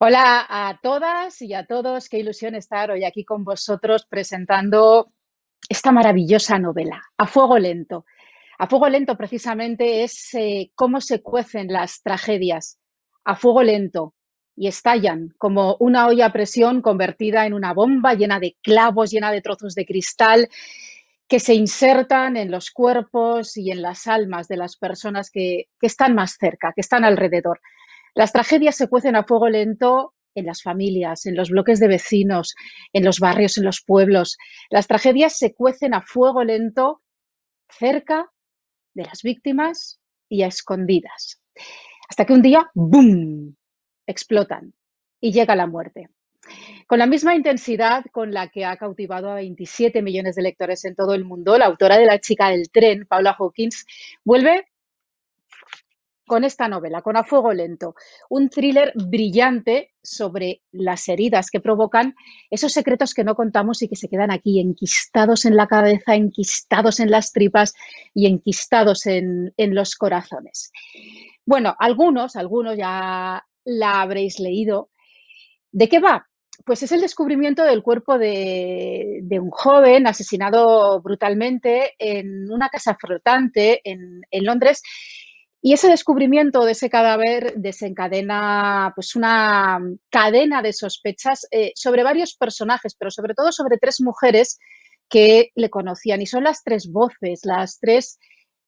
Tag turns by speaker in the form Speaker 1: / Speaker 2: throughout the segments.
Speaker 1: Hola a todas y a todos, qué ilusión estar hoy aquí con vosotros presentando esta maravillosa novela, A Fuego Lento. A Fuego Lento precisamente es eh, cómo se cuecen las tragedias a fuego lento y estallan como una olla a presión convertida en una bomba llena de clavos, llena de trozos de cristal que se insertan en los cuerpos y en las almas de las personas que, que están más cerca, que están alrededor. Las tragedias se cuecen a fuego lento en las familias, en los bloques de vecinos, en los barrios, en los pueblos. Las tragedias se cuecen a fuego lento cerca de las víctimas y a escondidas. Hasta que un día, ¡boom!, explotan y llega la muerte. Con la misma intensidad con la que ha cautivado a 27 millones de lectores en todo el mundo, la autora de La chica del tren, Paula Hawkins, vuelve con esta novela, con A Fuego Lento, un thriller brillante sobre las heridas que provocan esos secretos que no contamos y que se quedan aquí enquistados en la cabeza, enquistados en las tripas y enquistados en, en los corazones. Bueno, algunos, algunos ya la habréis leído. ¿De qué va? Pues es el descubrimiento del cuerpo de, de, un joven asesinado brutalmente en una casa flotante en, en Londres y ese descubrimiento de ese cadáver desencadena pues una cadena de sospechas eh, sobre varios personajes, pero sobre todo sobre tres mujeres que le conocían. Y son las tres voces, las tres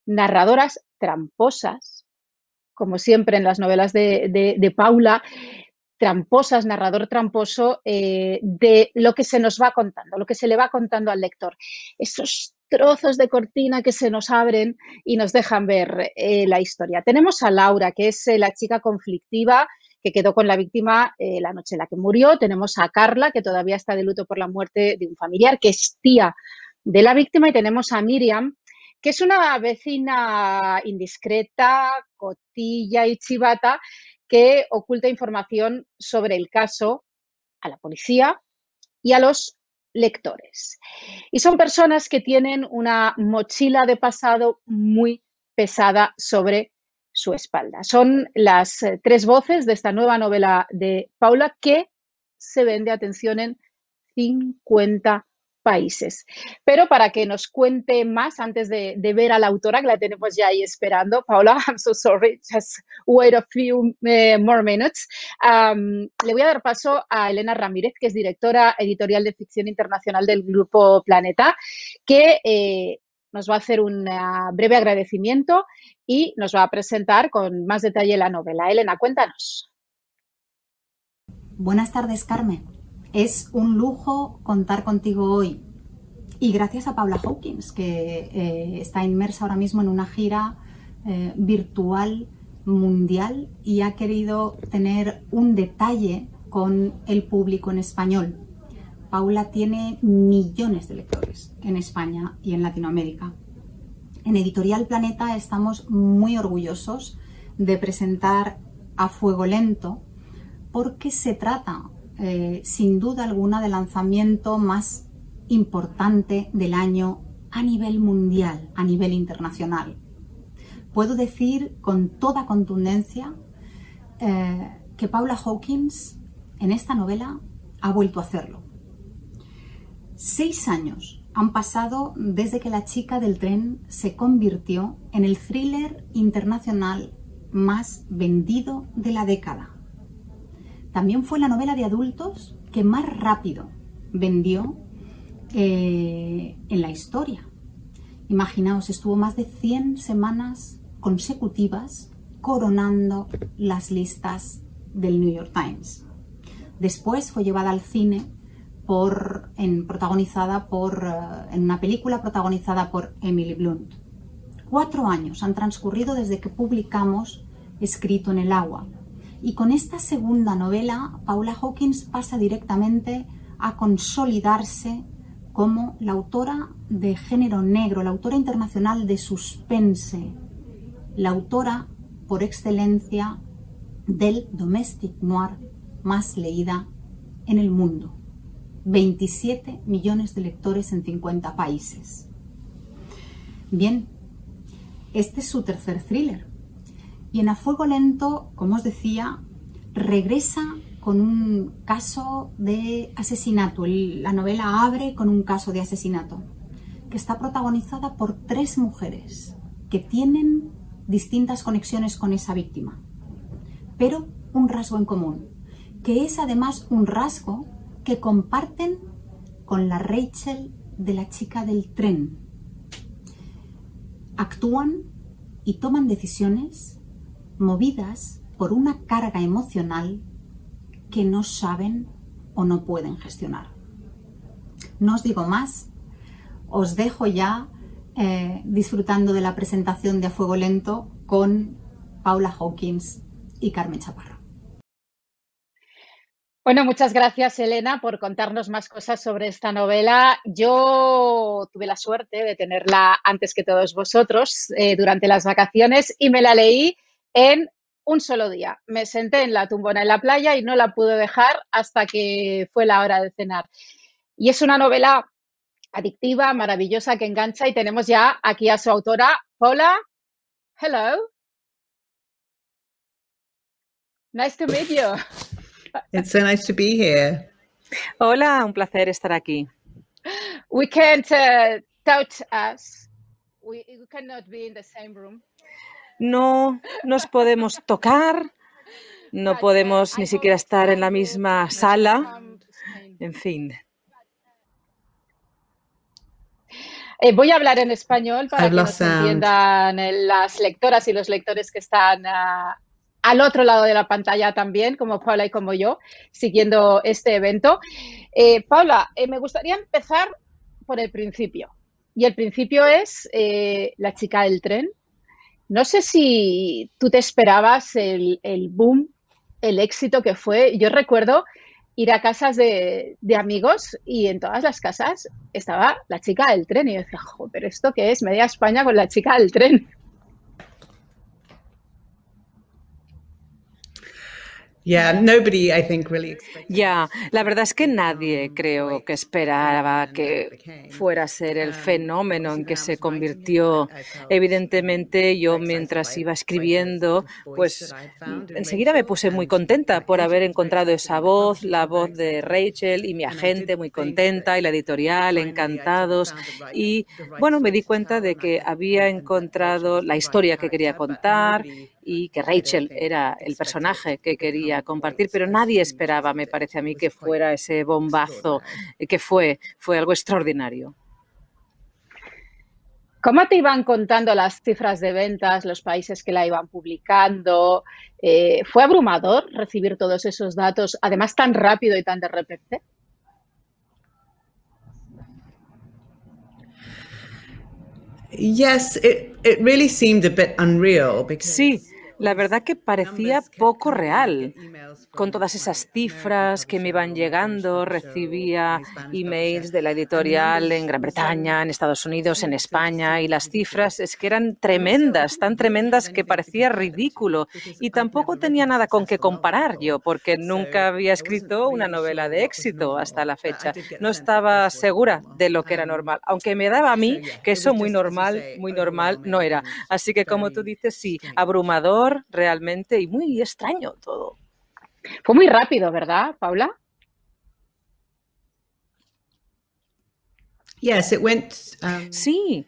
Speaker 1: narradoras tramposas, como siempre en las novelas de, de, de Paula, tramposas, narrador tramposo, eh, de lo que se nos va contando, lo que se le va contando al lector. Esos trozos de cortina que se nos abren y nos dejan ver eh, la historia. Tenemos a Laura, que es eh, la chica conflictiva que quedó con la víctima eh, la noche en la que murió. Tenemos a Carla, que todavía está de luto por la muerte de un familiar, que es tía de la víctima. Y tenemos a Miriam, que es una vecina indiscreta, cotilla y chivata, que oculta información sobre el caso a la policía y a los lectores. Y son personas que tienen una mochila de pasado muy pesada sobre su espalda. Son las eh, tres voces de esta nueva novela de Paula que se vende, atención, en 50 países. Pero para que nos cuente más, antes de, ver a la autora, que la tenemos ya ahí esperando, Paula, I'm so sorry, just wait a few uh, more minutes. Le voy a dar paso a Elena Ramírez, que es directora editorial de ficción internacional del Grupo Planeta, que eh, nos va a hacer un uh, breve agradecimiento y nos va a presentar con más detalle la novela. Elena, cuéntanos.
Speaker 2: Buenas tardes, Carmen. Es un lujo contar contigo hoy. Y gracias a Paula Hawkins, que eh, está inmersa ahora mismo en una gira eh, virtual mundial y ha querido tener un detalle con el público en español. Paula tiene millones de lectores en España y en Latinoamérica. En Editorial Planeta estamos muy orgullosos de presentar a Fuego Lento porque se trata eh, sin duda alguna, del lanzamiento más importante del año a nivel mundial, a nivel internacional. Puedo decir con toda contundencia eh, que Paula Hawkins en esta novela ha vuelto a hacerlo. Seis años han pasado desde que la chica del tren se convirtió en el thriller internacional más vendido de la década. También fue la novela de adultos que más rápido vendió eh, en la historia. Imaginaos, estuvo más de 100 semanas consecutivas coronando las listas del New York Times. Después fue llevada al cine por, en, protagonizada por, uh, en una película protagonizada por Emily Blunt. Cuatro años han transcurrido desde que publicamos Escrito en el agua, y con esta segunda novela, Paula Hawkins pasa directamente a consolidarse como la autora de género negro, la autora internacional de suspense, la autora por excelencia del domestic noir más leída en el mundo. 27 millones de lectores en 50 países. Bien, este es su tercer thriller, y en A Fuego Lento, como os decía, regresa con un caso de asesinato. La novela abre con un caso de asesinato que está protagonizada por tres mujeres que tienen distintas conexiones con esa víctima, pero un rasgo en común, que es además un rasgo que comparten con la Rachel de la chica del tren. Actúan y toman decisiones movidas por una carga emocional que no saben o no pueden gestionar. No os digo más, os dejo ya eh, disfrutando de la presentación de A Fuego Lento con Paula Hawkins y Carmen Chaparro.
Speaker 1: Bueno, muchas gracias, Elena, por contarnos más cosas sobre esta novela. Yo tuve la suerte de tenerla antes que todos vosotros eh, durante las vacaciones y me la leí en un solo día. Me senté en la tumbona en la playa y no la pude dejar hasta que fue la hora de cenar. Y es una novela adictiva, maravillosa, que engancha y tenemos ya aquí a su autora, Paula. Hello. Nice to meet you.
Speaker 3: It's so nice to be here.
Speaker 4: Hola, un placer estar aquí.
Speaker 1: We can't uh, touch us. We, we cannot be in the same room.
Speaker 4: No nos podemos tocar, no podemos ni siquiera estar en la misma sala. En fin.
Speaker 1: Eh, voy a hablar en español para que nos entiendan eh, las lectoras y los lectores que están uh, al otro lado de la pantalla también, como Paula y como yo, siguiendo este evento. Eh, Paula, eh, me gustaría empezar por el principio. Y el principio es eh, la chica del tren. No sé si tú te esperabas el, boom, el éxito que fue. Yo recuerdo ir a casas de, amigos y en todas las casas estaba la chica del tren. Y yo decía, pero ¿esto qué es? Media España con la chica del tren.
Speaker 4: Ya, la verdad es que nadie creo que esperaba que fuera a ser el fenómeno en que se convirtió. Evidentemente, yo mientras iba escribiendo, pues enseguida me puse muy contenta por haber encontrado esa voz, la voz de Rachel y mi agente muy contenta y la editorial encantados. Y bueno, me di cuenta de que había encontrado la historia que quería contar y que Rachel era el personaje que quería compartir, pero nadie esperaba, me parece a mí, que fuera ese bombazo que fue, fue algo extraordinario.
Speaker 1: ¿Cómo te iban contando las cifras de ventas, los países que la iban publicando? Eh, ¿Fue abrumador recibir todos esos datos, además tan rápido y tan de repente?
Speaker 3: Yes, it, it really seemed a bit unreal
Speaker 4: Sí, la verdad que parecía poco real. Con todas esas cifras que me iban llegando, recibía emails de la editorial en Gran Bretaña, en Estados Unidos, en España, y las cifras es que eran tremendas, tan tremendas que parecía ridículo. Y tampoco tenía nada con qué comparar yo, porque nunca había escrito una novela de éxito hasta la fecha. No estaba segura de lo que era normal, aunque me daba a mí que eso muy normal, muy normal no era. Así que como tú dices, sí, abrumador realmente y muy extraño todo.
Speaker 1: Fue muy rápido, ¿verdad, Paula?
Speaker 3: Yes, it went,
Speaker 4: um, sí,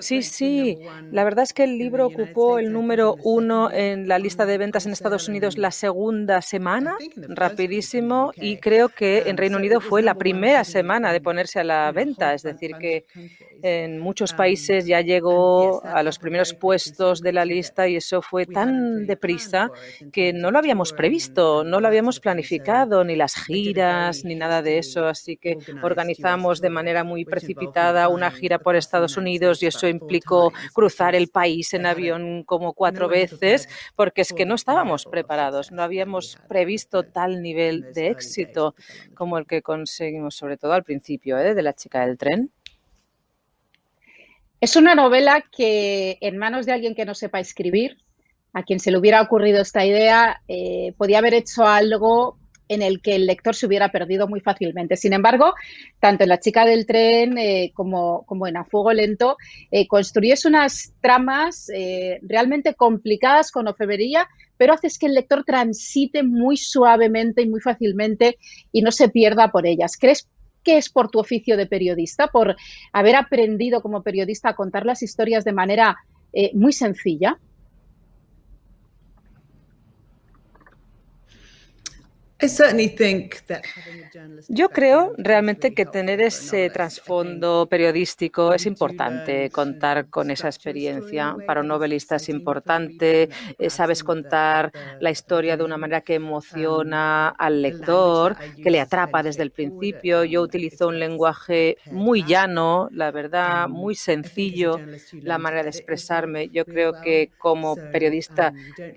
Speaker 4: Sí, sí. La verdad es que el libro ocupó el número uno en la lista de ventas en Estados Unidos la segunda semana, rapidísimo, y creo que en Reino Unido fue la primera semana de ponerse a la venta. Es decir, que en muchos países ya llegó a los primeros puestos de la lista y eso fue tan deprisa que no lo habíamos previsto, no lo habíamos planificado, ni las giras, ni nada de eso. Así que organizamos de manera muy precipitada una gira por Estados Unidos y eso implicó cruzar el país en avión como cuatro veces, porque es que no estábamos preparados, no habíamos previsto tal nivel de éxito como el que conseguimos, sobre todo al principio, ¿eh? de la chica del tren.
Speaker 1: Es una novela que en manos de alguien que no sepa escribir, a quien se le hubiera ocurrido esta idea, eh, podía haber hecho algo en el que el lector se hubiera perdido muy fácilmente. Sin embargo, tanto en La chica del tren eh, como, en A fuego lento, eh, unas tramas eh, realmente complicadas con ofebería, pero haces que el lector transite muy suavemente y muy fácilmente y no se pierda por ellas. ¿Crees que es por tu oficio de periodista, por haber aprendido como periodista a contar las historias de manera eh, muy sencilla?
Speaker 4: Yo creo realmente que tener ese trasfondo periodístico es importante, contar con esa experiencia. Para un novelista es importante, eh, sabes contar la historia de una manera que emociona al lector, que le atrapa desde el principio. Yo utilizo un lenguaje muy llano, la verdad, muy sencillo, la manera de expresarme. Yo creo que como periodista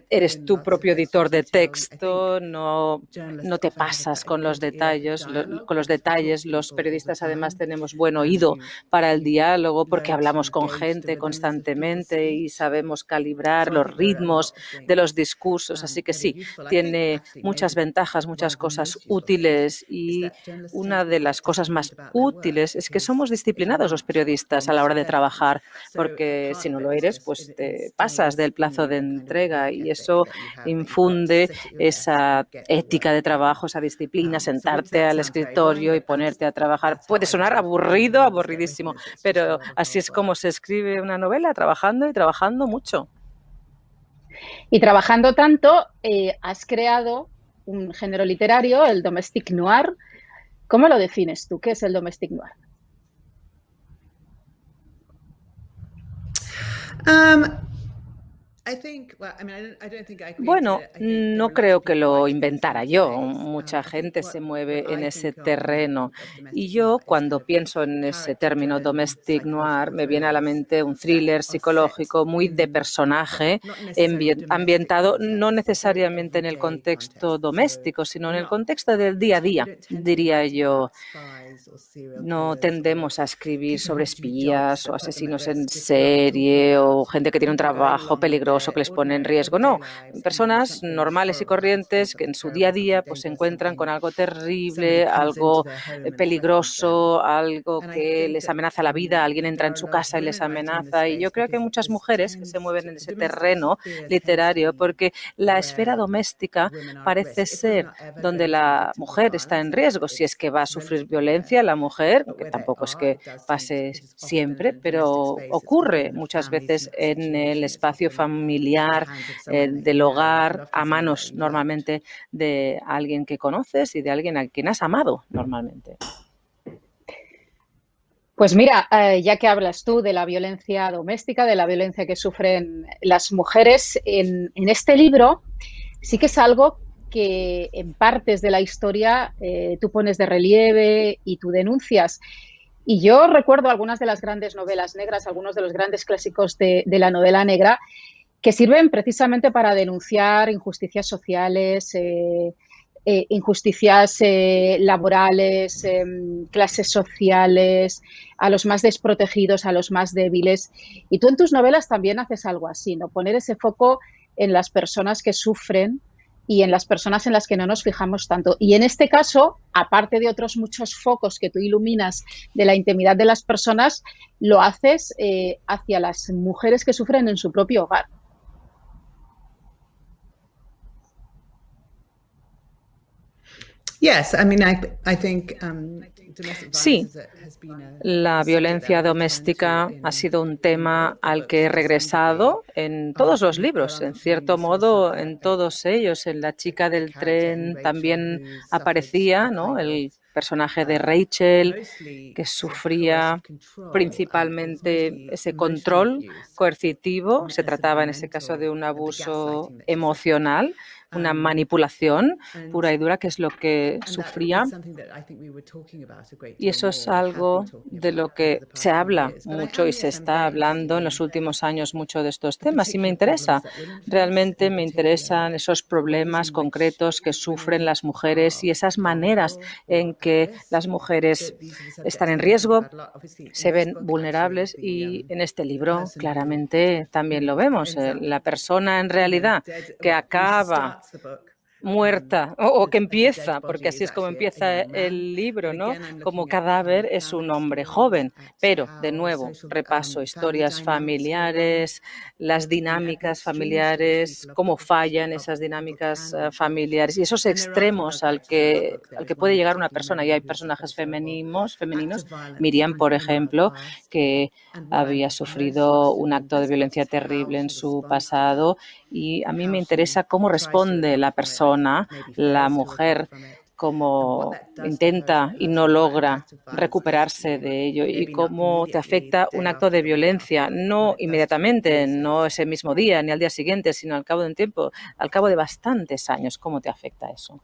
Speaker 4: eres tu propio editor de texto, no no te pasas con los detalles, con los detalles. Los periodistas además tenemos buen oído para el diálogo porque hablamos con gente constantemente y sabemos calibrar los ritmos de los discursos. Así que sí, tiene muchas ventajas, muchas cosas útiles y una de las cosas más útiles es que somos disciplinados los periodistas a la hora de trabajar, porque si no lo eres, pues te pasas del plazo de entrega y eso infunde esa ética de trabajo, esa disciplina, sentarte al escritorio y ponerte a trabajar. Puede sonar aburrido, aburridísimo, pero así es como se escribe una novela, trabajando y trabajando mucho.
Speaker 1: Y trabajando tanto, eh, has creado un género literario, el domestic noir. ¿Cómo lo defines tú? ¿Qué es el domestic noir?
Speaker 4: Um, bueno, no creo que lo inventara yo. Mucha gente se mueve en ese terreno. Y yo, cuando pienso en ese término domestic noir, me viene a la mente un thriller psicológico muy de personaje, ambientado no necesariamente en el contexto doméstico, sino en el contexto del día a día, diría yo. No tendemos a escribir sobre espías o asesinos en serie o gente que tiene un trabajo peligroso que les pone en riesgo. No, personas normales y corrientes que en su día a día pues, se encuentran con algo terrible, algo peligroso, algo que les amenaza la vida. Alguien entra en su casa y les amenaza. Y yo creo que hay muchas mujeres que se mueven en ese terreno literario porque la esfera doméstica parece ser donde la mujer está en riesgo si es que va a sufrir violencia la mujer, que tampoco es que pase siempre, pero ocurre muchas veces en el espacio familiar eh, del hogar, a manos normalmente de alguien que conoces y de alguien a quien has amado normalmente.
Speaker 1: Pues mira, eh, ya que hablas tú de la violencia doméstica, de la violencia que sufren las mujeres, en, en este libro sí que es algo que en partes de la historia eh, tú pones de relieve y tú denuncias. Y yo recuerdo algunas de las grandes novelas negras, algunos de los grandes clásicos de, la novela negra, que sirven precisamente para denunciar injusticias sociales, eh, eh, injusticias laborales, em, clases sociales, a los más desprotegidos, a los más débiles. Y tú en tus novelas también haces algo así, ¿no? Poner ese foco en las personas que sufren y en las personas en las que no nos fijamos tanto. Y en este caso, aparte de otros muchos focos que tú iluminas de la intimidad de las personas, lo haces eh, hacia las mujeres que sufren en su propio hogar.
Speaker 3: Yes, I mean, I, think um,
Speaker 4: Sí, la violencia doméstica ha sido un tema al que he regresado en todos los libros, en cierto modo en todos ellos. En La chica del tren también aparecía ¿no? el personaje de Rachel, que sufría principalmente ese control coercitivo. Se trataba en ese caso de un abuso emocional una manipulación pura y dura, que es lo que sufría. Y eso es algo de lo que se habla mucho y se está hablando en los últimos años mucho de estos temas y me interesa. Realmente me interesan esos problemas concretos que sufren las mujeres y esas maneras en que las mujeres están en riesgo, se ven vulnerables y en este libro claramente también lo vemos. Eh, la persona en realidad que acaba muerta o, que empieza, porque así es como empieza el libro, ¿no? Como cadáver es un hombre joven, pero de nuevo repaso historias familiares, las dinámicas familiares, cómo fallan esas dinámicas eh, familiares. Y esos extremos al que, al que puede llegar una persona. Y hay personajes femeninos, femeninos, Miriam, por ejemplo, que había sufrido un acto de violencia terrible en su pasado y a mí me interesa cómo responde la persona, la mujer, cómo intenta y no logra recuperarse de ello y cómo te afecta un acto de violencia, no inmediatamente, no ese mismo día ni al día siguiente, sino al cabo de un tiempo, al cabo de bastantes años, cómo te afecta eso.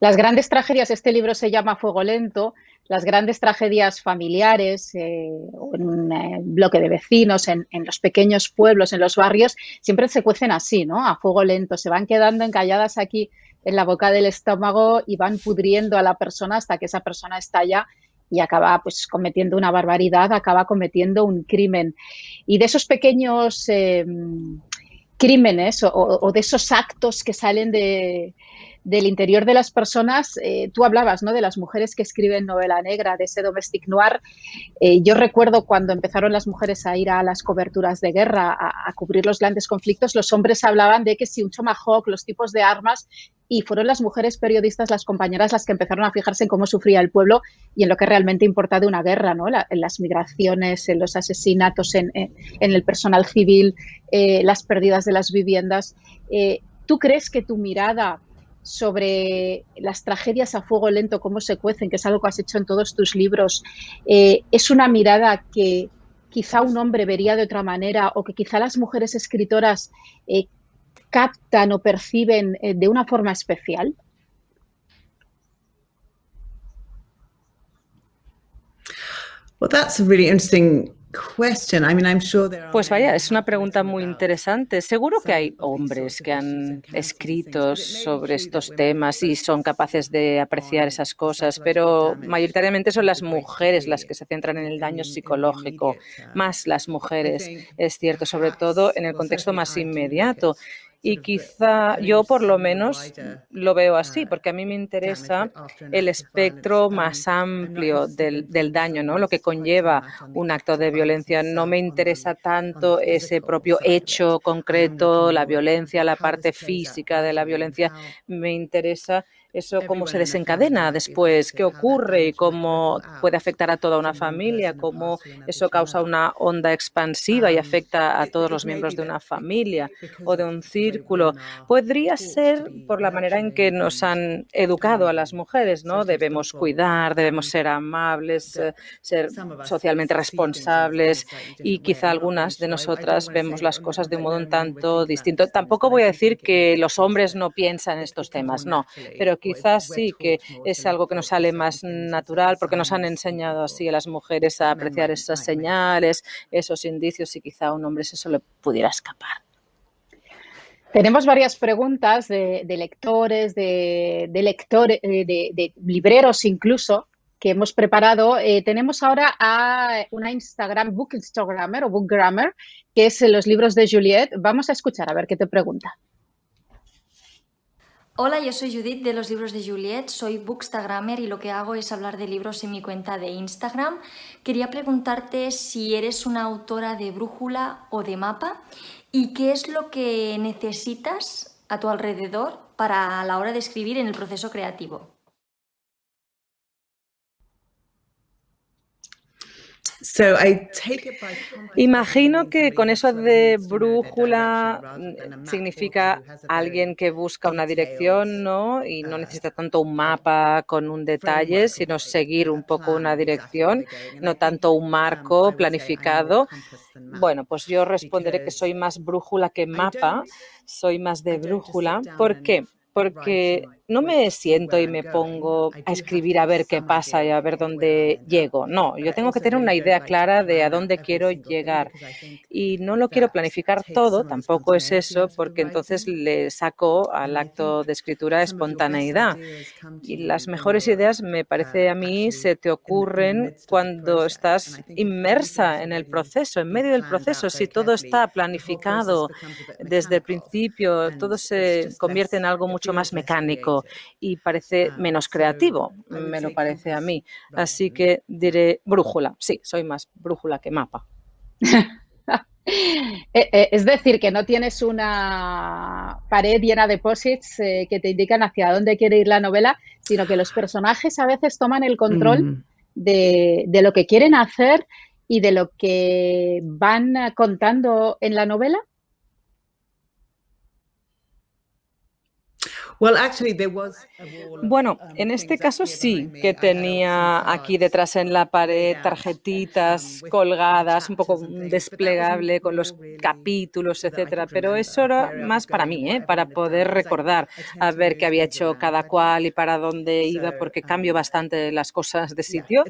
Speaker 1: Las grandes tragedias, este libro se llama Fuego Lento, las grandes tragedias familiares, eh, en un eh, bloque de vecinos, en, los pequeños pueblos, en los barrios, siempre se cuecen así, ¿no? A fuego lento, se van quedando encalladas aquí en la boca del estómago y van pudriendo a la persona hasta que esa persona estalla y acaba pues cometiendo una barbaridad, acaba cometiendo un crimen. Y de esos pequeños em, crímenes o de esos actos que salen de, del interior de las personas, eh, tú hablabas ¿no? de las mujeres que escriben novela negra, de ese domestic noir. Eh, yo recuerdo cuando empezaron las mujeres a ir a las coberturas de guerra, a, cubrir los grandes conflictos, los hombres hablaban de que si un tomahawk, los tipos de armas, y fueron las mujeres periodistas, las compañeras, las que empezaron a fijarse en cómo sufría el pueblo y en lo que realmente importa de una guerra, ¿no? en las migraciones, en los asesinatos, en, el personal civil, eh, las pérdidas de las viviendas. ¿Tú crees que tu mirada sobre las tragedias a fuego lento, cómo se cuecen, que es algo que has hecho en todos tus libros, eh, es una mirada que quizá un hombre vería de otra manera o que quizá las mujeres escritoras eh, captan o perciben eh, de una forma especial?
Speaker 3: Well, that's a really interesting
Speaker 4: pues vaya, es una pregunta muy interesante. Seguro que hay hombres que han escrito sobre estos temas y son capaces de apreciar esas cosas, pero mayoritariamente son las mujeres las que se centran en el daño psicológico, más las mujeres, es cierto, sobre todo en el contexto más inmediato. Y quizá yo por lo menos lo veo así, porque a mí me interesa el espectro más amplio del, del, daño, ¿no? lo que conlleva un acto de violencia. No me interesa tanto ese propio hecho concreto, la violencia, la parte física de la violencia. Me interesa eso cómo se desencadena después, qué ocurre y cómo puede afectar a toda una familia, cómo eso causa una onda expansiva y afecta a todos los miembros de una familia o de un círculo. Podría ser por la manera en que nos han educado a las mujeres, ¿no? Debemos cuidar, debemos ser amables, ser socialmente responsables y quizá algunas de nosotras vemos las cosas de un modo un tanto distinto. Tampoco voy a decir que los hombres no piensan en estos temas, no, pero quizás sí que es algo que nos sale más natural porque nos han enseñado así a las mujeres a apreciar esas señales, esos indicios y quizá a un hombre eso le pudiera escapar.
Speaker 1: Tenemos varias preguntas de, lectores, de, lectores, eh, de, libreros incluso, que hemos preparado. Eh, tenemos ahora a una Instagram, Book Instagrammer o Bookgrammer, que es los libros de Juliet. Vamos a escuchar a ver qué te pregunta.
Speaker 5: Hola, yo soy Judith de los libros de Juliet, soy bookstagrammer y lo que hago es hablar de libros en mi cuenta de Instagram. Quería preguntarte si eres una autora de brújula o de mapa y qué es lo que necesitas a tu alrededor para la hora de escribir en el proceso creativo.
Speaker 4: Imagino que con eso de brújula significa alguien que busca una dirección, ¿no? Y no necesita tanto un mapa con un detalle, sino seguir un poco una dirección, no tanto un marco planificado. Bueno, pues yo responderé que soy más brújula que mapa, soy más de brújula. ¿Por qué? Porque no me siento y me pongo a escribir a ver qué pasa y a ver dónde llego. No, yo tengo que tener una idea clara de a dónde quiero llegar. Y no lo quiero planificar todo, tampoco es eso, porque entonces le saco al acto de escritura espontaneidad. Y las mejores ideas, me parece a mí, se te ocurren cuando estás inmersa en el proceso, en medio del proceso. Si todo está planificado desde el principio, todo se convierte en algo mucho más mecánico y parece ah, menos creativo, me lo parece a mí. Así que diré brújula. Sí, soy más brújula que mapa.
Speaker 1: Eh, eh, es decir, que no tienes una pared llena de posits eh, que te indican hacia dónde quiere ir la novela, sino que los personajes a veces toman el control mm. de, de, lo que quieren hacer y de lo que van contando en la novela.
Speaker 4: Bueno, um, en este caso sí que tenía aquí detrás en la pared tarjetitas colgadas, un poco desplegable con los capítulos, etcétera. Pero eso era más para mí, ¿eh? para poder recordar a ver qué había hecho cada cual y para dónde iba, porque um, cambio bastante las cosas de sitio.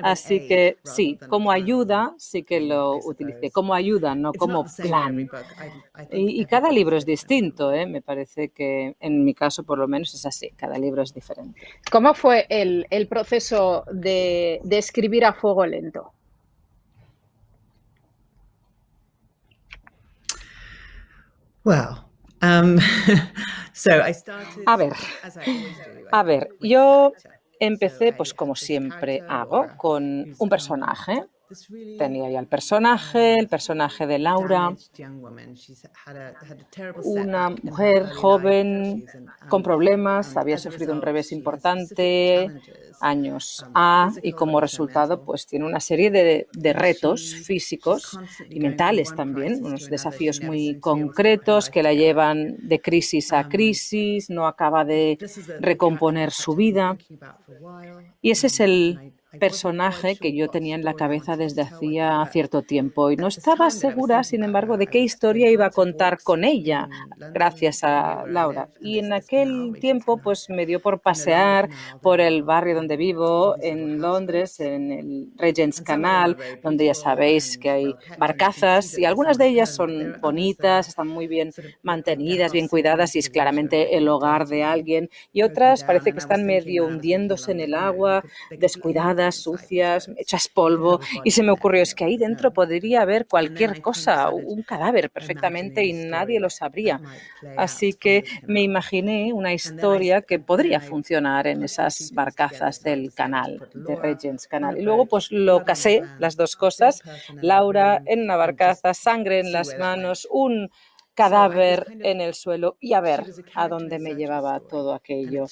Speaker 4: Así que sí, como ayuda sí que lo utilicé, como ayuda, no como plan. Y, y cada libro es distinto, ¿eh? me parece que en mi caso por lo menos es así, cada libro es diferente.
Speaker 1: ¿Cómo fue el, el proceso de, de escribir a fuego lento?
Speaker 3: Well, um, so I
Speaker 4: started, a ver, a ver, yo empecé pues como siempre hago con un personaje Tenía ya el personaje, el personaje de Laura, una mujer joven con problemas, había sufrido un revés importante, años A, y como resultado pues tiene una serie de, de retos físicos y mentales también, unos desafíos muy concretos que la llevan de crisis a crisis, no acaba de recomponer su vida. Y ese es el personaje que yo tenía en la cabeza desde hacía cierto tiempo y no estaba segura, sin embargo, de qué historia iba a contar con ella, gracias a Laura. Y en aquel tiempo, pues me dio por pasear por el barrio donde vivo, en Londres, en el Regent's Canal, donde ya sabéis que hay barcazas y algunas de ellas son bonitas, están muy bien mantenidas, bien cuidadas y es claramente el hogar de alguien. Y otras parece que están medio hundiéndose en el agua, descuidadas sucias, hechas polvo, y se me ocurrió, es que ahí dentro podría haber cualquier cosa, un cadáver perfectamente y nadie lo sabría. Así que me imaginé una historia que podría funcionar en esas barcazas del canal, de Regents Canal. Y luego pues lo casé, las dos cosas, Laura en una barcaza, sangre en las manos, un cadáver en el suelo y a ver a dónde me llevaba todo aquello.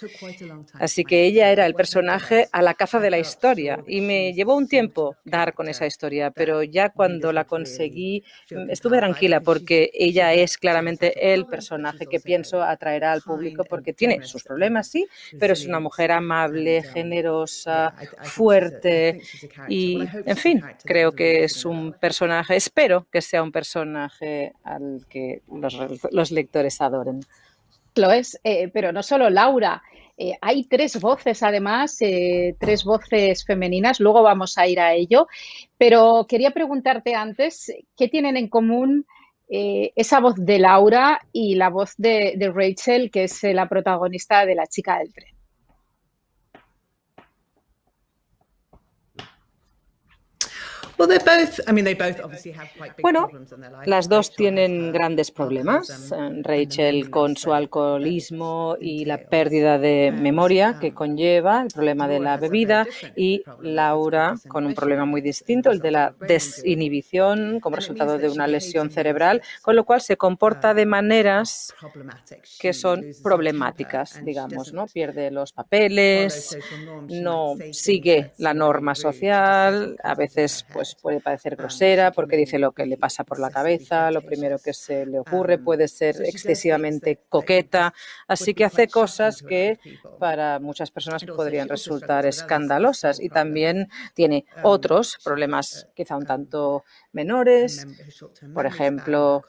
Speaker 4: Así que ella era el personaje a la caza de la historia y me llevó un tiempo dar con esa historia, pero ya cuando la conseguí estuve tranquila porque ella es claramente el personaje que pienso atraerá al público porque tiene sus problemas, sí, pero es una mujer amable, generosa, fuerte y, en fin, creo que es un personaje, espero que sea un personaje al que los, lectores adoren.
Speaker 1: Lo es, eh, pero no solo Laura. Eh, hay tres voces, además, eh, tres voces femeninas, luego vamos a ir a ello, pero quería preguntarte antes, ¿qué tienen en común esa voz de Laura y la voz de, de Rachel, que es la protagonista de La chica del tren?
Speaker 4: Bueno, las dos tienen grandes problemas. Um, Rachel con su alcoholismo y la pérdida de memoria que conlleva, el problema de la bebida, y Laura con un problema muy distinto, el de la desinhibición como resultado de una lesión cerebral, con lo cual se comporta de maneras que son problemáticas, digamos, ¿no? Pierde los papeles, no sigue la norma social, a veces pues pues puede parecer grosera porque dice lo que le pasa por la cabeza, lo primero que se le ocurre, puede ser excesivamente coqueta, así que hace cosas que para muchas personas podrían resultar escandalosas y también tiene otros problemas quizá un tanto menores, por ejemplo,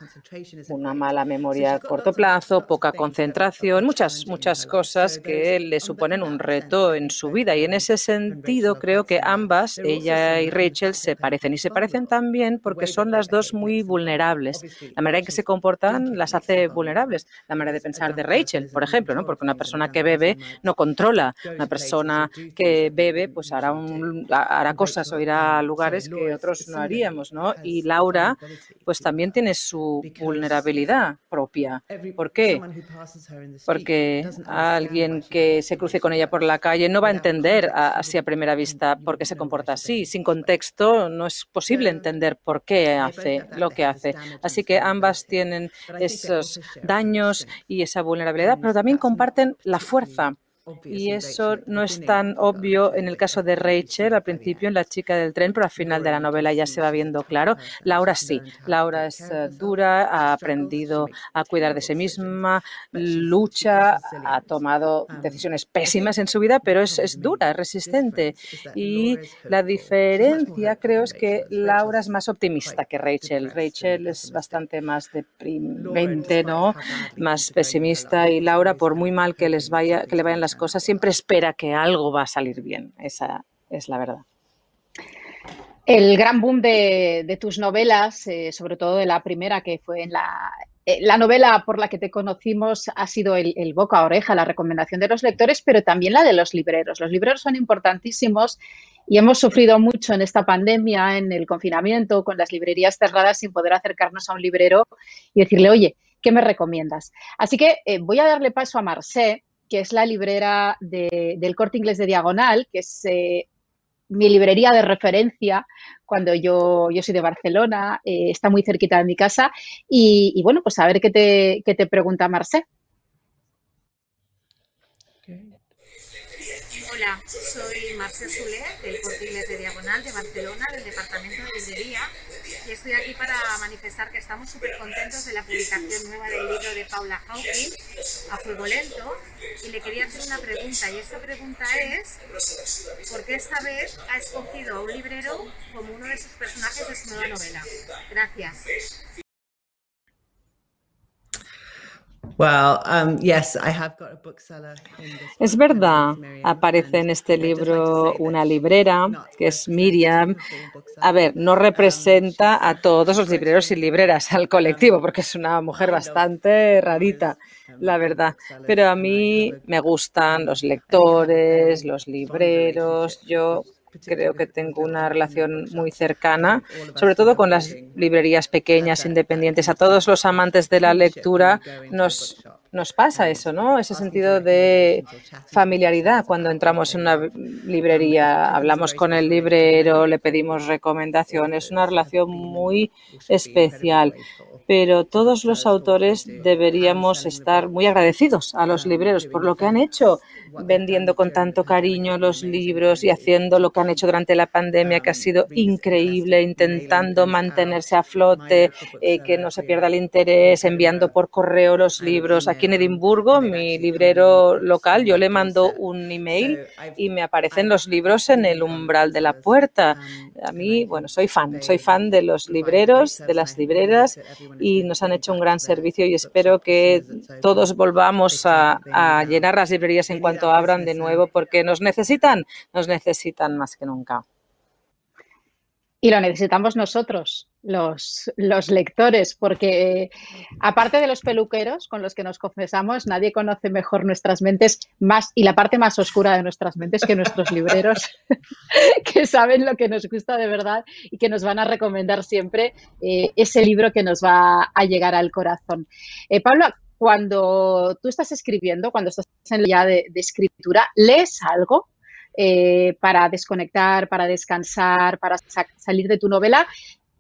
Speaker 4: una mala memoria a corto plazo, poca concentración, muchas, muchas cosas que le suponen un reto en su vida. Y en ese sentido creo que ambas, ella y Rachel, se parecen. Y se parecen también porque son las dos muy vulnerables. La manera en que se comportan las hace vulnerables. La manera de pensar de Rachel, por ejemplo, ¿no? porque una persona que bebe no controla. Una persona que bebe pues hará, un, hará cosas o irá a lugares que otros no haríamos. ¿no? Y Laura pues también tiene su vulnerabilidad propia. ¿Por qué? Porque alguien que se cruce con ella por la calle no va a entender así a primera vista por qué se comporta así. Sin contexto no es posible entender por qué hace lo que hace. Así que ambas tienen esos daños y esa vulnerabilidad, pero también comparten la fuerza y eso no es tan obvio en el caso de Rachel al principio, en La chica del tren, pero al final de la novela ya se va viendo claro. Laura sí. Laura es dura, ha aprendido a cuidar de sí misma, lucha, ha tomado decisiones pésimas en su vida, pero es, es dura, es resistente. Y la diferencia creo es que Laura es más optimista que Rachel. Rachel es bastante más deprimente, ¿no? Más pesimista y Laura, por muy mal que les vaya, que le vayan las cosas, siempre espera que algo va a salir bien. Esa es la verdad.
Speaker 1: El gran boom de, tus novelas, eh, sobre todo de la primera, que fue en la, eh, la novela por la que te conocimos, ha sido el, boca a oreja, la recomendación de los lectores, pero también la de los libreros. Los libreros son importantísimos y hemos sufrido mucho en esta pandemia, en el confinamiento, con las librerías cerradas, sin poder acercarnos a un librero y decirle, oye, ¿qué me recomiendas? Así que eh, voy a darle paso a Marcé, que es la librera del corte inglés de Diagonal, que es eh, mi librería de referencia cuando yo, yo soy de Barcelona, eh, está muy cerquita de mi casa. Y, bueno, pues a ver qué te, qué te pregunta Marcé.
Speaker 6: Hola, soy Marcia Soler, del Corte de Diagonal de Barcelona, del Departamento de Librería, estoy aquí para manifestar que estamos súper contentos de la publicación nueva del libro de Paula Hawkins, A Fuego Lento, y le quería hacer una pregunta, y esta pregunta es, ¿por qué esta vez ha escogido a un librero como uno de sus personajes de su nueva novela? Gracias.
Speaker 4: Es verdad, aparece en este libro una librera que es Miriam. A ver, no representa a todos los libreros y libreras, al colectivo, porque es una mujer bastante rarita, la verdad. Pero a mí me gustan los lectores, los libreros. Yo creo que tengo una relación muy cercana, sobre todo con las librerías pequeñas, independientes. A todos los amantes de la lectura nos, nos pasa eso, ¿no? Ese sentido de familiaridad cuando entramos en una librería, hablamos con el librero, le pedimos recomendaciones, una relación muy especial pero todos los autores deberíamos estar muy agradecidos a los libreros por lo que han hecho, vendiendo con tanto cariño los libros y haciendo lo que han hecho durante la pandemia, que ha sido increíble, intentando mantenerse a flote, eh, que no se pierda el interés, enviando por correo los libros. Aquí en Edimburgo, mi librero local, yo le mando un email y me aparecen los libros en el umbral de la puerta. A mí, bueno, soy fan, soy fan de los libreros, de las libreras y nos han hecho un gran servicio y espero que todos volvamos a, llenar las librerías en cuanto abran de nuevo porque nos necesitan, nos necesitan más que nunca.
Speaker 1: Y lo necesitamos nosotros, los, los, lectores, porque aparte de los peluqueros con los que nos confesamos, nadie conoce mejor nuestras mentes más y la parte más oscura de nuestras mentes que nuestros libreros, que saben lo que nos gusta de verdad y que nos van a recomendar siempre eh, ese libro que nos va a llegar al corazón. Eh, Pablo, cuando tú estás escribiendo, cuando estás en la de, de escritura, ¿lees algo? Eh, para desconectar, para descansar, para salir de tu novela.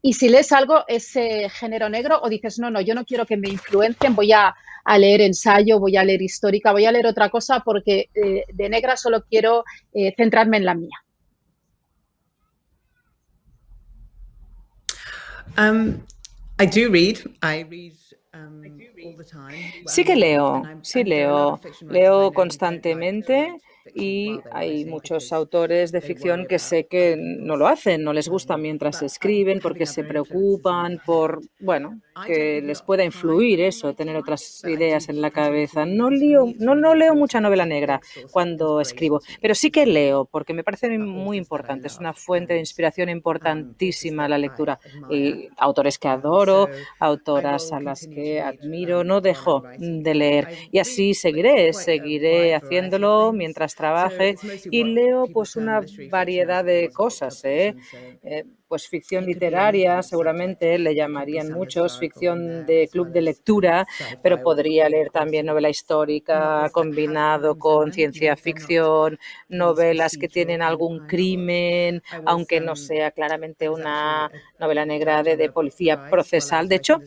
Speaker 1: Y si lees algo, ese género negro, o dices, no, no, yo no quiero que me influencien, voy a, leer ensayo, voy a leer histórica, voy a leer otra cosa porque eh, de negra solo quiero eh, centrarme en la mía.
Speaker 3: Um, I do read. I read um,
Speaker 4: Sí que leo, sí leo. Leo constantemente y hay muchos autores de ficción que sé que no lo hacen, no les gusta mientras escriben porque se preocupan por, bueno, que les pueda influir eso, tener otras ideas en la cabeza. No, leo, no, no leo mucha novela negra cuando escribo, pero sí que leo porque me parece muy importante. Es una fuente de inspiración importantísima la lectura. Y autores que adoro, autoras a las que admiro, no dejo de leer. Y así seguiré, seguiré haciéndolo mientras trabaje y leo pues una variedad de cosas. ¿eh? Eh, pues ficción literaria, seguramente le llamarían muchos, ficción de club de lectura, pero podría leer también novela histórica combinado con ciencia ficción, novelas que tienen algún crimen, aunque no sea claramente una novela negra de, de policía procesal. De hecho,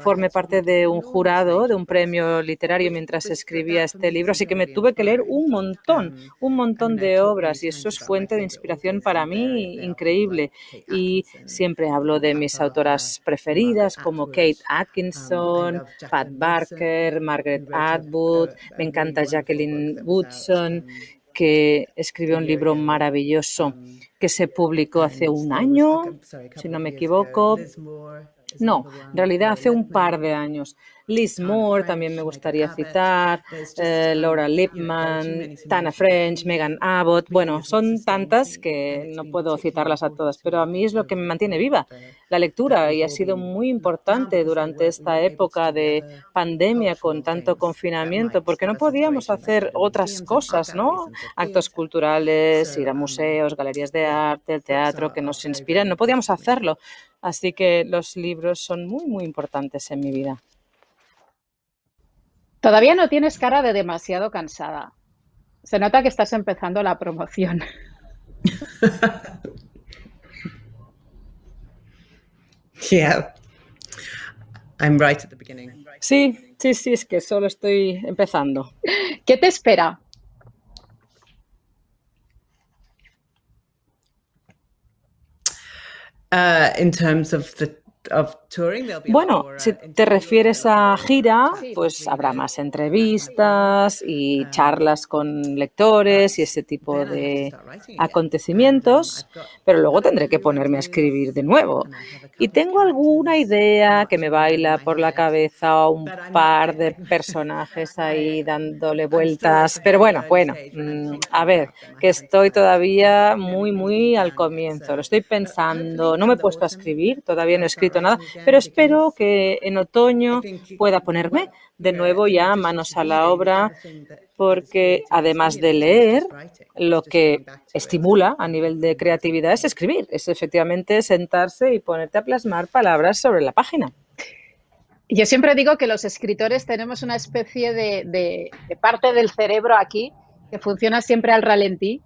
Speaker 4: formé parte de un jurado de un premio literario mientras escribía este libro, así que me tuve que leer un montón, un montón de obras y eso es fuente de inspiración para mí increíble. Y siempre hablo de mis autoras preferidas como Kate Atkinson, Pat Barker, Margaret Atwood, me encanta Jacqueline Woodson que escribió un libro maravilloso que se publicó hace un año, si no me equivoco. No, en realidad hace un par de años. Liz Moore también me gustaría citar, eh, Laura Lipman, Tana French, Megan Abbott. Bueno, son tantas que no puedo citarlas a todas, pero a mí es lo que me mantiene viva, la lectura, y ha sido muy importante durante esta época de pandemia con tanto confinamiento, porque no podíamos hacer otras cosas, ¿no? Actos culturales, ir a museos, galerías de arte, el teatro que nos inspiran, no podíamos hacerlo. Así que los libros son muy, muy importantes en mi vida.
Speaker 1: Todavía no tienes cara de demasiado cansada. Se nota que estás empezando la promoción.
Speaker 3: Yeah. I'm right at the beginning.
Speaker 4: Sí, sí, sí, es que solo estoy empezando.
Speaker 1: ¿Qué te espera?
Speaker 3: Uh, in terms of the
Speaker 4: bueno, si te refieres a gira, pues habrá más entrevistas y charlas con lectores y ese tipo de acontecimientos, pero luego tendré que ponerme a escribir de nuevo. Y tengo alguna idea que me baila por la cabeza, un par de personajes ahí dándole vueltas, pero bueno, bueno, mm, a ver, que estoy todavía muy, muy al comienzo, lo estoy pensando, no me he puesto a escribir, todavía no he escrito nada, pero espero que en otoño pueda ponerme de nuevo ya manos a la obra, porque además de leer, lo que estimula a nivel de creatividad es escribir, es efectivamente sentarse y ponerte a plasmar palabras sobre la página.
Speaker 1: Yo siempre digo que los escritores tenemos una especie de, de parte del cerebro aquí que funciona siempre al ralentí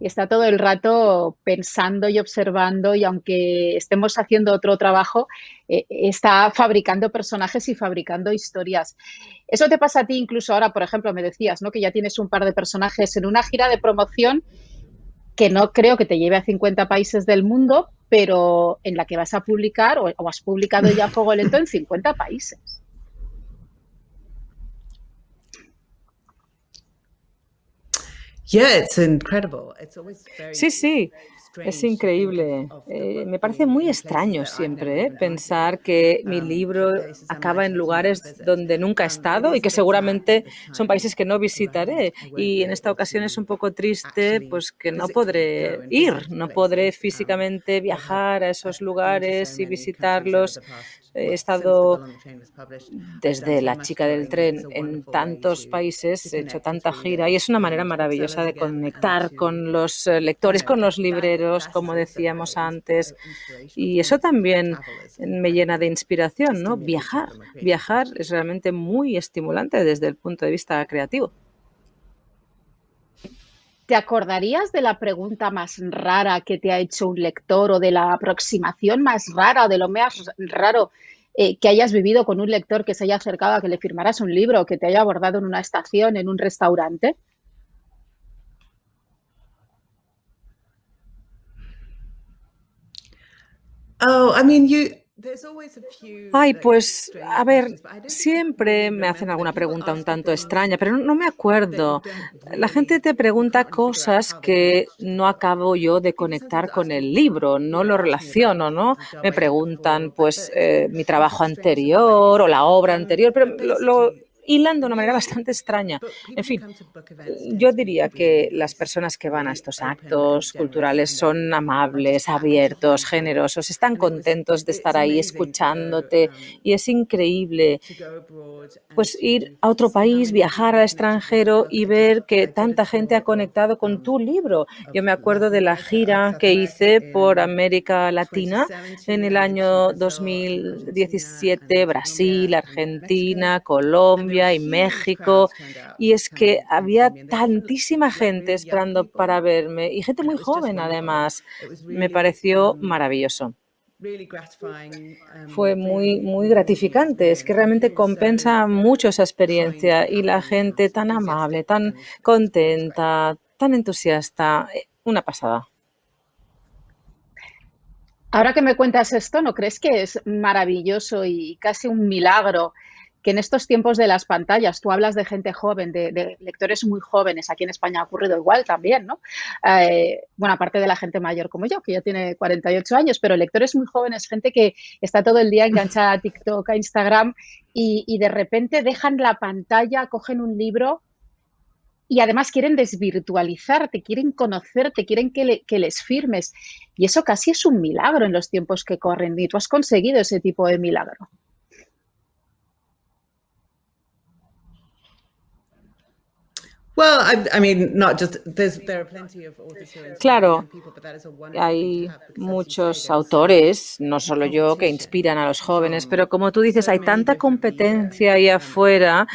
Speaker 1: y está todo el rato pensando y observando y aunque estemos haciendo otro trabajo, eh, está fabricando personajes y fabricando historias. Eso te pasa a ti incluso ahora, por ejemplo, me decías, ¿no? Que ya tienes un par de personajes en una gira de promoción que no creo que te lleve a 50 países del mundo, pero en la que vas a publicar o, o has publicado ya Fuego Lento en 50 países.
Speaker 4: Sí, sí, es increíble. Eh, me parece muy extraño siempre eh, pensar que mi um, libro acaba en lugares donde nunca he um, estado y que seguramente son países que no visitaré. Y en esta ocasión es un poco triste pues que no podré ir, no podré físicamente viajar a esos lugares y visitarlos He estado desde La chica del tren en tantos países, he hecho tanta gira y es una manera maravillosa de conectar con los eh, lectores, con los libreros, como decíamos antes. Y eso también me llena de inspiración, ¿no? Viajar. Viajar es realmente muy estimulante desde el punto de vista creativo.
Speaker 1: ¿Te acordarías de la pregunta más rara que te ha hecho un lector o de la aproximación más rara o de lo más raro eh, que hayas vivido con un lector que se haya acercado a que le firmaras un libro o que te haya abordado en una estación, en un restaurante?
Speaker 3: Oh, I mean, you
Speaker 4: Ay, pues, a ver, siempre me hacen alguna pregunta un tanto extraña, pero no me acuerdo. La gente te pregunta cosas que no acabo yo de conectar con el libro, no lo relaciono, ¿no? Me preguntan, pues, eh, mi trabajo anterior o la obra anterior, pero lo hilan de una manera bastante extraña. En fin, yo diría que las personas que van a estos actos culturales son amables, abiertos, generosos, están contentos de estar ahí escuchándote y es increíble pues ir a otro país, viajar al extranjero y ver que tanta gente ha conectado con tu libro. Yo me acuerdo de la gira que hice por América Latina en el año 2017, Brasil, Argentina, Colombia, y México. Y es que había tantísima gente esperando para verme y gente muy joven además. Me pareció maravilloso. Fue muy, muy gratificante. Es que realmente compensa mucho esa experiencia y la gente tan amable, tan contenta, tan entusiasta. Una pasada.
Speaker 1: Ahora que me cuentas esto, ¿no crees que es maravilloso y casi un milagro que en estos tiempos de las pantallas, tú hablas de gente joven, de, lectores muy jóvenes, aquí en España ha ocurrido igual también, ¿no? Eh, bueno, aparte de la gente mayor como yo, que ya tiene 48 años, pero lectores muy jóvenes, gente que está todo el día enganchada a TikTok, a Instagram y, de repente dejan la pantalla, cogen un libro y además quieren desvirtualizarte, quieren conocerte, quieren que, que, les firmes. Y eso casi es un milagro en los tiempos que corren. Y tú has conseguido ese tipo de milagro.
Speaker 4: Claro, hay muchos autores, no solo yo, que inspiran a los jóvenes, pero como tú dices, hay tanta competencia ahí afuera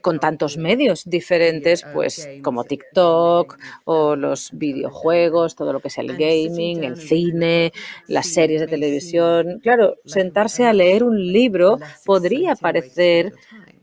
Speaker 4: con tantos medios diferentes, pues como TikTok o los videojuegos, todo lo que sea el gaming, el cine, las series de televisión. Claro, sentarse a leer un libro podría parecer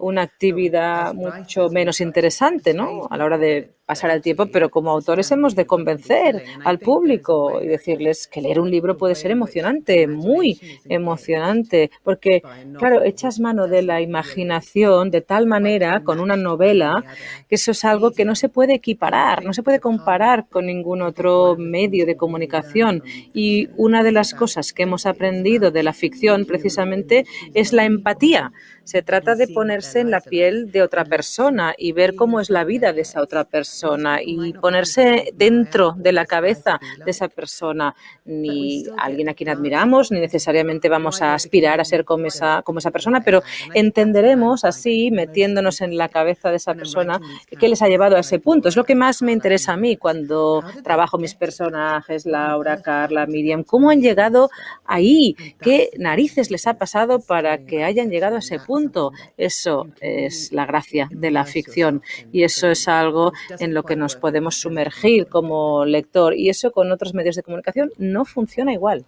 Speaker 4: una actividad mucho menos interesante, ¿no? A la hora de pasar el tiempo, pero como autores hemos de convencer al público y decirles que leer un libro puede ser emocionante, muy emocionante, porque, claro, echas mano de la imaginación de tal manera con una novela que eso es algo que no se puede equiparar, no se puede comparar con ningún otro medio de comunicación. Y una de las cosas que hemos aprendido de la ficción precisamente es la empatía. Se trata de ponerse en la piel de otra persona y ver cómo es la vida de esa otra persona y ponerse dentro de la cabeza de esa persona, ni alguien a quien admiramos, ni necesariamente vamos a aspirar a ser como esa, como esa persona, pero entenderemos así, metiéndonos en la cabeza de esa persona, qué les ha llevado a ese punto. Es lo que más me interesa a mí cuando trabajo mis personajes, Laura, Carla, Miriam, cómo han llegado ahí, qué narices les ha pasado para que hayan llegado a ese punto. Eso es la gracia de la ficción y eso es algo en lo que nos podemos sumergir como lector y eso con otros medios de comunicación no funciona igual.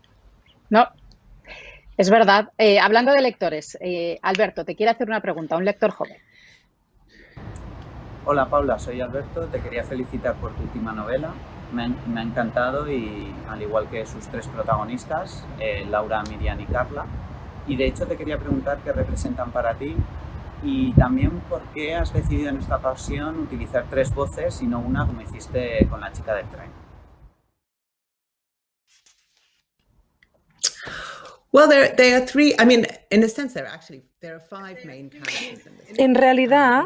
Speaker 1: No, es verdad. Eh, hablando de lectores, eh, Alberto, te quiero hacer una pregunta, un lector joven.
Speaker 7: Hola Paula, soy Alberto, te quería felicitar por tu última novela. Me, ha encantado y al igual que sus tres protagonistas, eh, Laura, Miriam y Carla. Y de hecho te quería preguntar qué representan para ti y también por qué has decidido en esta ocasión utilizar tres voces y no una como hiciste con la chica del tren.
Speaker 4: En realidad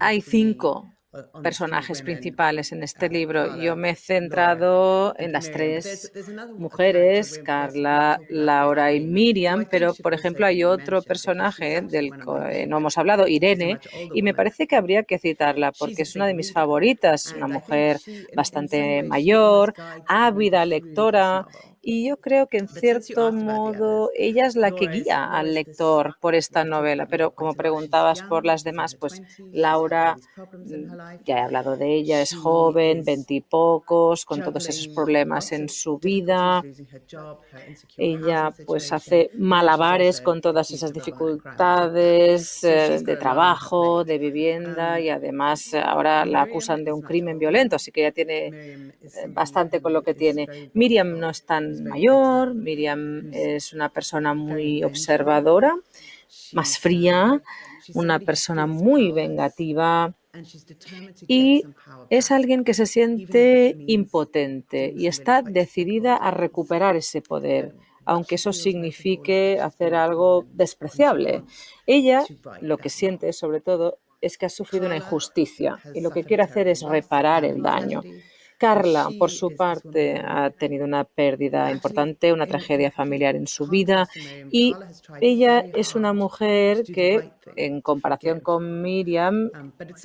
Speaker 4: hay cinco personajes principales en este libro. Yo me he centrado en las tres mujeres, Carla, Laura y Miriam, pero por ejemplo hay otro personaje del que no hemos hablado, Irene, y me parece que habría que citarla porque es una de mis favoritas, una mujer bastante mayor, ávida lectora y yo creo que en cierto modo ella es la que guía al lector por esta novela. Pero como preguntabas por las demás, pues Laura, mm, ya he hablado de ella, es joven, veintipocos, con todos esos problemas en su vida. Ella pues hace malabares con todas esas dificultades eh, de trabajo, de vivienda y además ahora la acusan de un crimen violento, así que ella tiene eh, bastante con lo que tiene. Miriam no es tan mayor, Miriam es una persona muy observadora, más fría, una persona muy vengativa y es alguien que se siente impotente y está decidida a recuperar ese poder, aunque eso signifique hacer algo despreciable. Ella lo que siente sobre todo es que ha sufrido una injusticia y lo que quiere hacer es reparar el daño. Carla, por su parte, ha tenido una pérdida importante, una tragedia familiar en su vida y ella es una mujer que, en comparación con Miriam,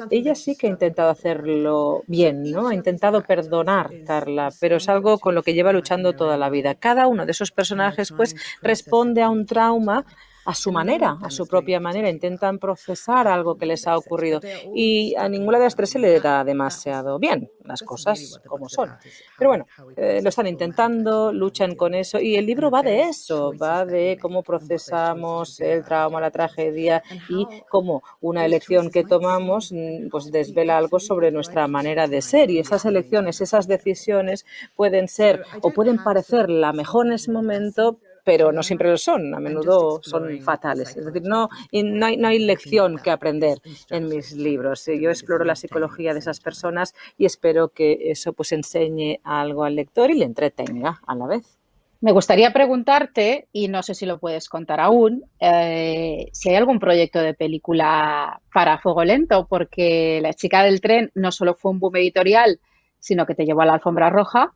Speaker 4: ella sí que ha intentado hacerlo bien, ¿no? Ha intentado perdonar, Carla, pero es algo con lo que lleva luchando toda la vida. Cada uno de esos personajes, pues, responde a un trauma a su manera, a su propia manera, intentan procesar algo que les ha ocurrido. Y a ninguna de las tres se le da demasiado bien las cosas como son. Pero bueno, eh, lo están intentando, luchan con eso y el libro va de eso, va de cómo procesamos el trauma, la tragedia y cómo una elección que tomamos mm, pues desvela algo sobre nuestra manera de ser. Y esas elecciones, esas decisiones pueden ser o pueden parecer la mejor en ese momento, pero no siempre lo son, a menudo son fatales. Es decir, no, no, hay, no hay lección que aprender en mis libros. Yo exploro la psicología de esas personas y espero que eso pues enseñe algo al lector y le entretenga a la vez.
Speaker 1: Me gustaría preguntarte, y no sé si lo puedes contar aún, eh, si hay algún proyecto de película para Fuego Lento, porque La chica del tren no solo fue un boom editorial, sino que te llevó a la alfombra roja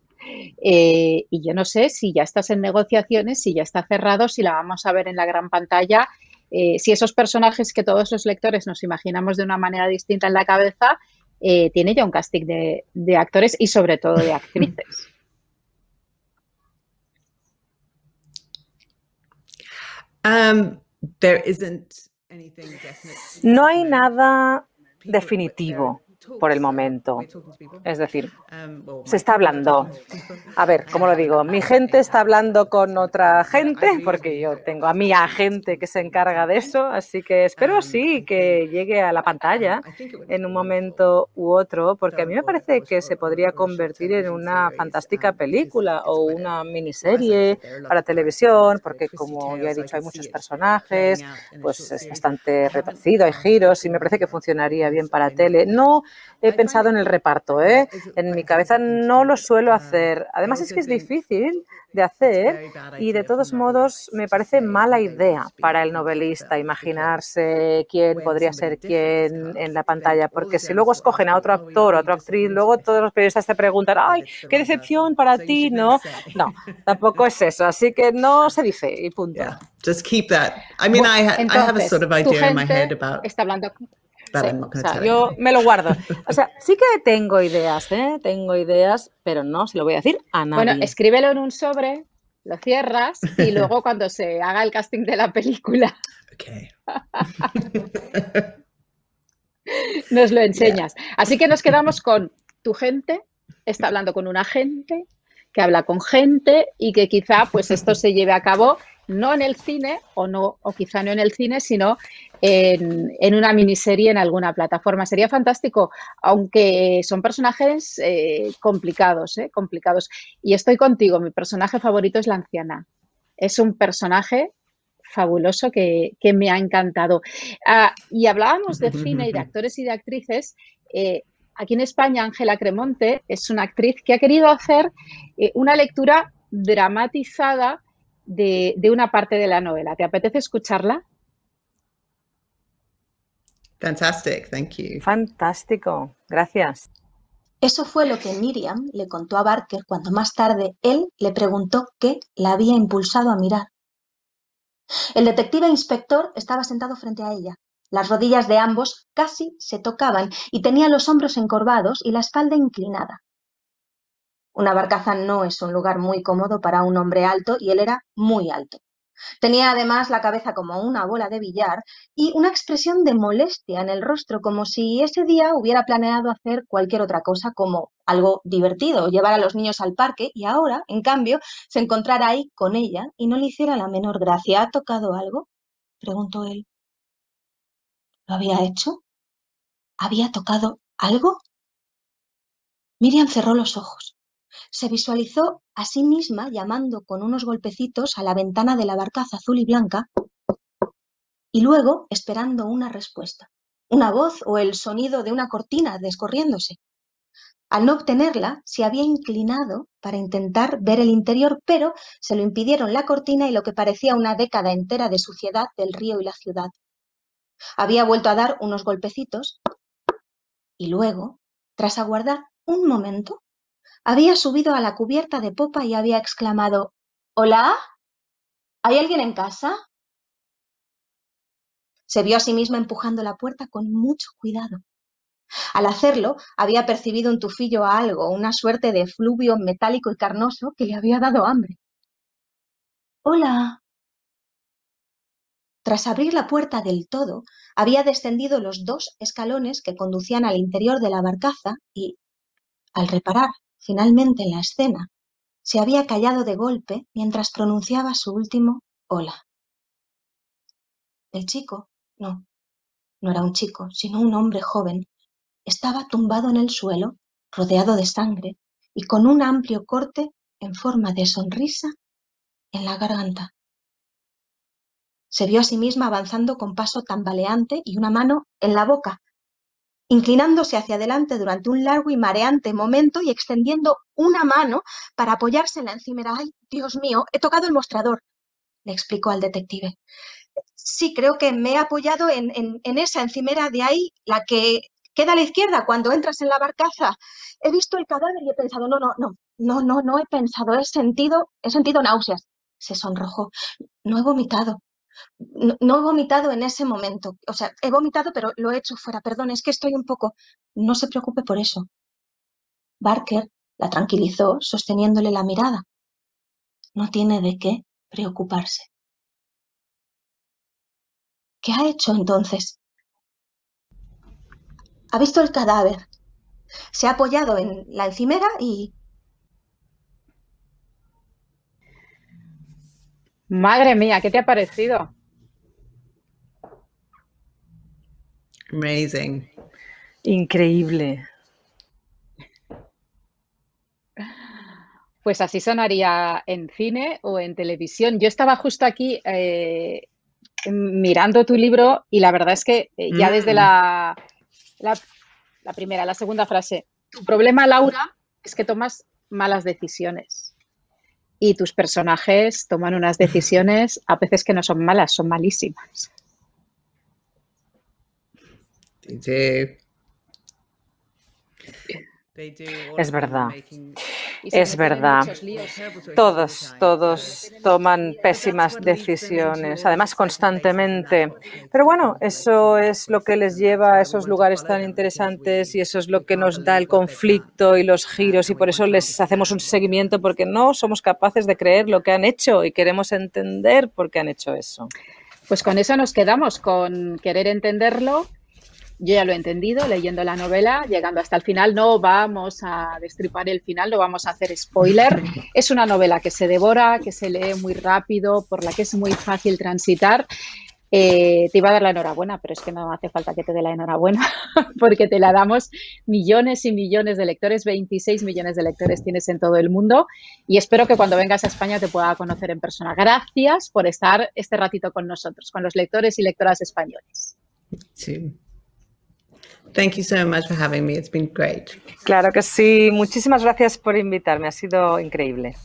Speaker 1: eh, y yo no sé si ya estás en negociaciones, si ya está cerrado, si la vamos a ver en la gran pantalla, eh, si esos personajes que todos los lectores nos imaginamos de una manera distinta en la cabeza, eh, tiene ya un casting de, actores y sobre todo de actrices.
Speaker 4: Um, no hay nada definitivo por el momento. Es decir, se está hablando. A ver, ¿cómo lo digo? Mi gente está hablando con otra gente, porque yo tengo a mi agente que se encarga de eso, así que espero sí que llegue a la pantalla en un momento u otro, porque a mí me parece que se podría convertir en una fantástica película o una miniserie para televisión, porque como ya he dicho, hay muchos personajes, pues es bastante retorcido, hay giros y me parece que funcionaría bien para tele. No he pensado en el reparto, ¿eh? En mi cabeza no lo suelo hacer. Además es que es difícil de hacer y de todos modos me parece mala idea para el novelista imaginarse quién podría ser quién en la pantalla, porque si luego escogen a otro actor o a otra actriz, luego todos los periodistas te preguntan, ay, qué decepción para ti, ¿no? No, tampoco es eso, así que no se dice y punto.
Speaker 3: Just keep that. I mean, I, have a sort of idea in my head about...
Speaker 1: Está hablando
Speaker 4: yo me lo guardo. O sea, sí que tengo ideas, ¿eh? Tengo ideas, pero no se lo voy a decir a nadie.
Speaker 1: Bueno, escríbelo en un sobre, lo cierras y luego cuando se haga el casting de la película. nos lo enseñas. Así que nos quedamos con tu gente, está hablando con una gente que habla con gente y que quizá pues esto se lleve a cabo no en el cine o no o quizá no en el cine, sino en, una miniserie en alguna plataforma. Sería fantástico, aunque son personajes eh, complicados, eh, complicados. Y estoy contigo, mi personaje favorito es la anciana. Es un personaje fabuloso que, me ha encantado. Ah, y hablábamos de cine y de actores y de actrices. Eh, aquí en España, Ángela Cremonte es una actriz que ha querido hacer una lectura dramatizada de, una parte de la novela. ¿Te apetece escucharla?
Speaker 3: Fantastic, thank you.
Speaker 4: Fantástico, gracias.
Speaker 8: Eso fue lo que Miriam le contó a Barker cuando más tarde él le preguntó qué la había impulsado a mirar. El detective inspector estaba sentado frente a ella. Las rodillas de ambos casi se tocaban y tenía los hombros encorvados y la espalda inclinada. Una barcaza no es un lugar muy cómodo para un hombre alto y él era muy alto. Tenía además la cabeza como una bola de billar y una expresión de molestia en el rostro, como si ese día hubiera planeado hacer cualquier otra cosa como algo divertido, llevar a los niños al parque y ahora, en cambio, se encontrara ahí con ella y no le hiciera la menor gracia. ¿Ha tocado algo? preguntó él. ¿Lo había hecho? ¿Había tocado algo? Miriam cerró los ojos. Se visualizó a sí misma llamando con unos golpecitos a la ventana de la barcaza azul y blanca y luego esperando una respuesta, una voz o el sonido de una cortina descorriéndose. Al no obtenerla, se había inclinado para intentar ver el interior, pero se lo impidieron la cortina y lo que parecía una década entera de suciedad del río y la ciudad. Había vuelto a dar unos golpecitos y luego, tras aguardar un momento, había subido a la cubierta de popa y había exclamado ¿Hola? ¿Hay alguien en casa? Se vio a sí misma empujando la puerta con mucho cuidado. Al hacerlo, había percibido un tufillo a algo, una suerte de fluvio metálico y carnoso que le había dado hambre. Hola. Tras abrir la puerta del todo, había descendido los dos escalones que conducían al interior de la barcaza y, al reparar finalmente en la escena, se había callado de golpe mientras pronunciaba su último hola. El chico, no, no era un chico, sino un hombre joven, estaba tumbado en el suelo, rodeado de sangre y con un amplio corte en forma de sonrisa en la garganta. Se vio a sí misma avanzando con paso tambaleante y una mano en la boca, inclinándose hacia adelante durante un largo y mareante momento y extendiendo una mano para apoyarse en la encimera. ¡Ay, Dios mío! He tocado el mostrador, le explicó al detective. Sí, creo que me he apoyado en, en esa encimera de ahí, la que queda a la izquierda cuando entras en la barcaza. He visto el cadáver y he pensado, no, no, no, no, no, no he pensado, he sentido, he sentido náuseas. Se sonrojó. No he vomitado. No, he vomitado en ese momento. O sea, he vomitado, pero lo he hecho fuera. Perdón, es que estoy un poco. No se preocupe por eso. Barker la tranquilizó, sosteniéndole la mirada. No tiene de qué preocuparse. ¿Qué ha hecho entonces? Ha visto el cadáver. Se ha apoyado en la encimera y...
Speaker 1: Madre mía, ¿qué te ha parecido?
Speaker 3: Amazing.
Speaker 4: Increíble.
Speaker 1: Pues así sonaría en cine o en televisión. Yo estaba justo aquí eh, mirando tu libro y la verdad es que eh, ya desde
Speaker 3: Mm.
Speaker 1: la, la, la primera, la segunda frase, tu problema, Laura, es que tomas malas decisiones. Y tus personajes toman unas decisiones a veces que no son malas, son malísimas.
Speaker 3: They do.
Speaker 4: Es verdad. Es verdad.
Speaker 1: muchos líos.
Speaker 4: Todos, todos toman pésimas decisiones, además constantemente. Pero bueno, eso es lo que les lleva a esos lugares tan interesantes y eso es lo que nos da el conflicto y los giros y por eso les hacemos un seguimiento porque no somos capaces de creer lo que han hecho y queremos entender por qué han hecho eso.
Speaker 1: Pues con eso nos quedamos, con querer entenderlo. Yo ya lo he entendido leyendo la novela, llegando hasta el final. No vamos a destripar el final, no vamos a hacer spoiler. Es una novela que se devora, que se lee muy rápido, por la que es muy fácil transitar. Eh, te iba a dar la enhorabuena, pero es que no hace falta que te dé la enhorabuena, porque te la damos millones y millones de lectores, 26 millones de lectores tienes en todo el mundo y espero que cuando vengas a España te pueda conocer en persona. Gracias por estar este ratito con nosotros, con los lectores y lectoras españoles.
Speaker 3: too. Thank you so much for having me. It's been great.
Speaker 4: Claro que sí. Muchísimas gracias por invitarme. Ha sido increíble.